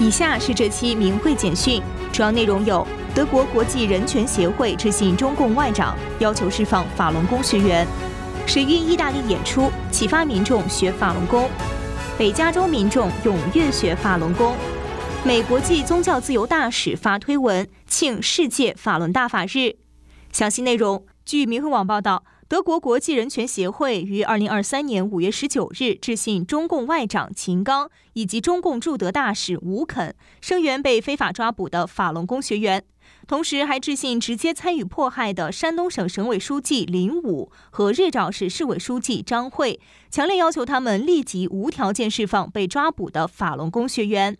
以下是这期明慧简讯，主要内容有：德国国际人权协会致信中共外长，要求释放法轮功学员；水运意大利演出，启发民众学法轮功；北加州民众踊跃学法轮功；美国际宗教自由大使发推文庆世界法轮大法日。详细内容，据明慧网报道。德国国际人权协会于二零二三年五月十九日致信中共外长秦刚以及中共驻德大使吴肯，声援被非法抓捕的法轮功学员，同时还致信直接参与迫害的山东省省委书记林武和日照市市委书记张慧，强烈要求他们立即无条件释放被抓捕的法轮功学员。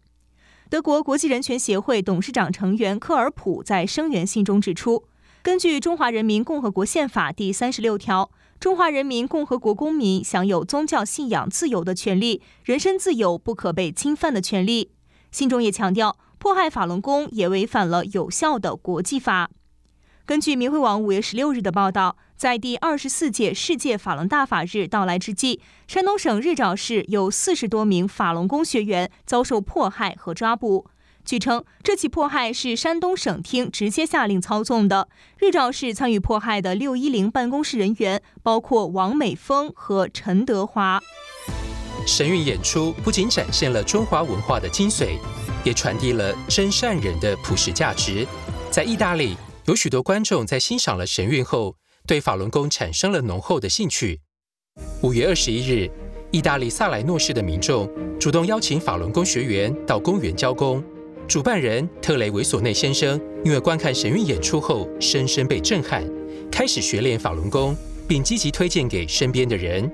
德国国际人权协会董事长成员科尔普在声援信中指出。根据《中华人民共和国宪法》第三十六条，中华人民共和国公民享有宗教信仰自由的权利，人身自由不可被侵犯的权利。信中也强调，迫害法轮功也违反了有效的国际法。根据明慧网五月十六日的报道，在第二十四届世界法轮大法日到来之际，山东省日照市有四十多名法轮功学员遭受迫害和抓捕。据称，这起迫害是山东省厅直接下令操纵的。日照市参与迫害的六一零办公室人员包括王美峰和陈德华。神韵演出不仅展现了中华文化的精髓，也传递了真善人的普世价值。在意大利，有许多观众在欣赏了神韵后，对法轮功产生了浓厚的兴趣。五月二十一日，意大利萨莱诺市的民众主动邀请法轮功学员到公园交功。主办人特雷维索内先生因为观看神韵演出后深深被震撼，开始学练法轮功，并积极推荐给身边的人。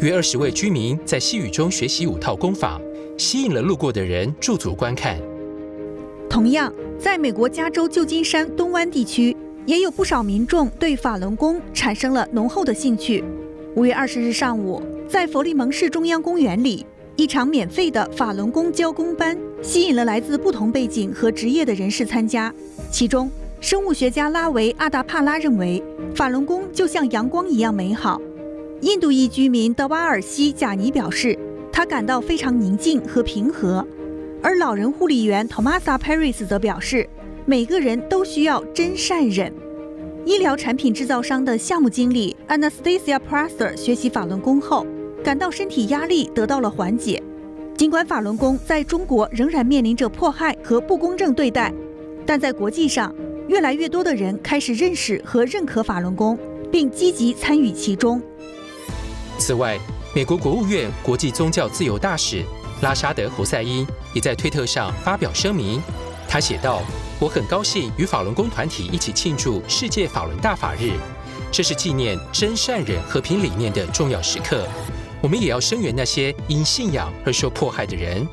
约二十位居民在细雨中学习五套功法，吸引了路过的人驻足观看。同样，在美国加州旧金山东湾地区，也有不少民众对法轮功产生了浓厚的兴趣。五月二十日上午，在佛利蒙市中央公园里。一场免费的法轮功教功班吸引了来自不同背景和职业的人士参加。其中，生物学家拉维阿达帕拉认为，法轮功就像阳光一样美好。印度裔居民德瓦尔西贾尼表示，他感到非常宁静和平和。而老人护理员 Tomasa Paris 则表示，每个人都需要真善忍。医疗产品制造商的项目经理 Anastasia Prasser 学习法轮功后。感到身体压力得到了缓解。尽管法轮功在中国仍然面临着迫害和不公正对待，但在国际上，越来越多的人开始认识和认可法轮功，并积极参与其中。此外，美国国务院国际宗教自由大使拉沙德·胡赛因也在推特上发表声明。他写道：“我很高兴与法轮功团体一起庆祝世界法轮大法日，这是纪念真善忍和平理念的重要时刻。”我们也要声援那些因信仰而受迫害的人。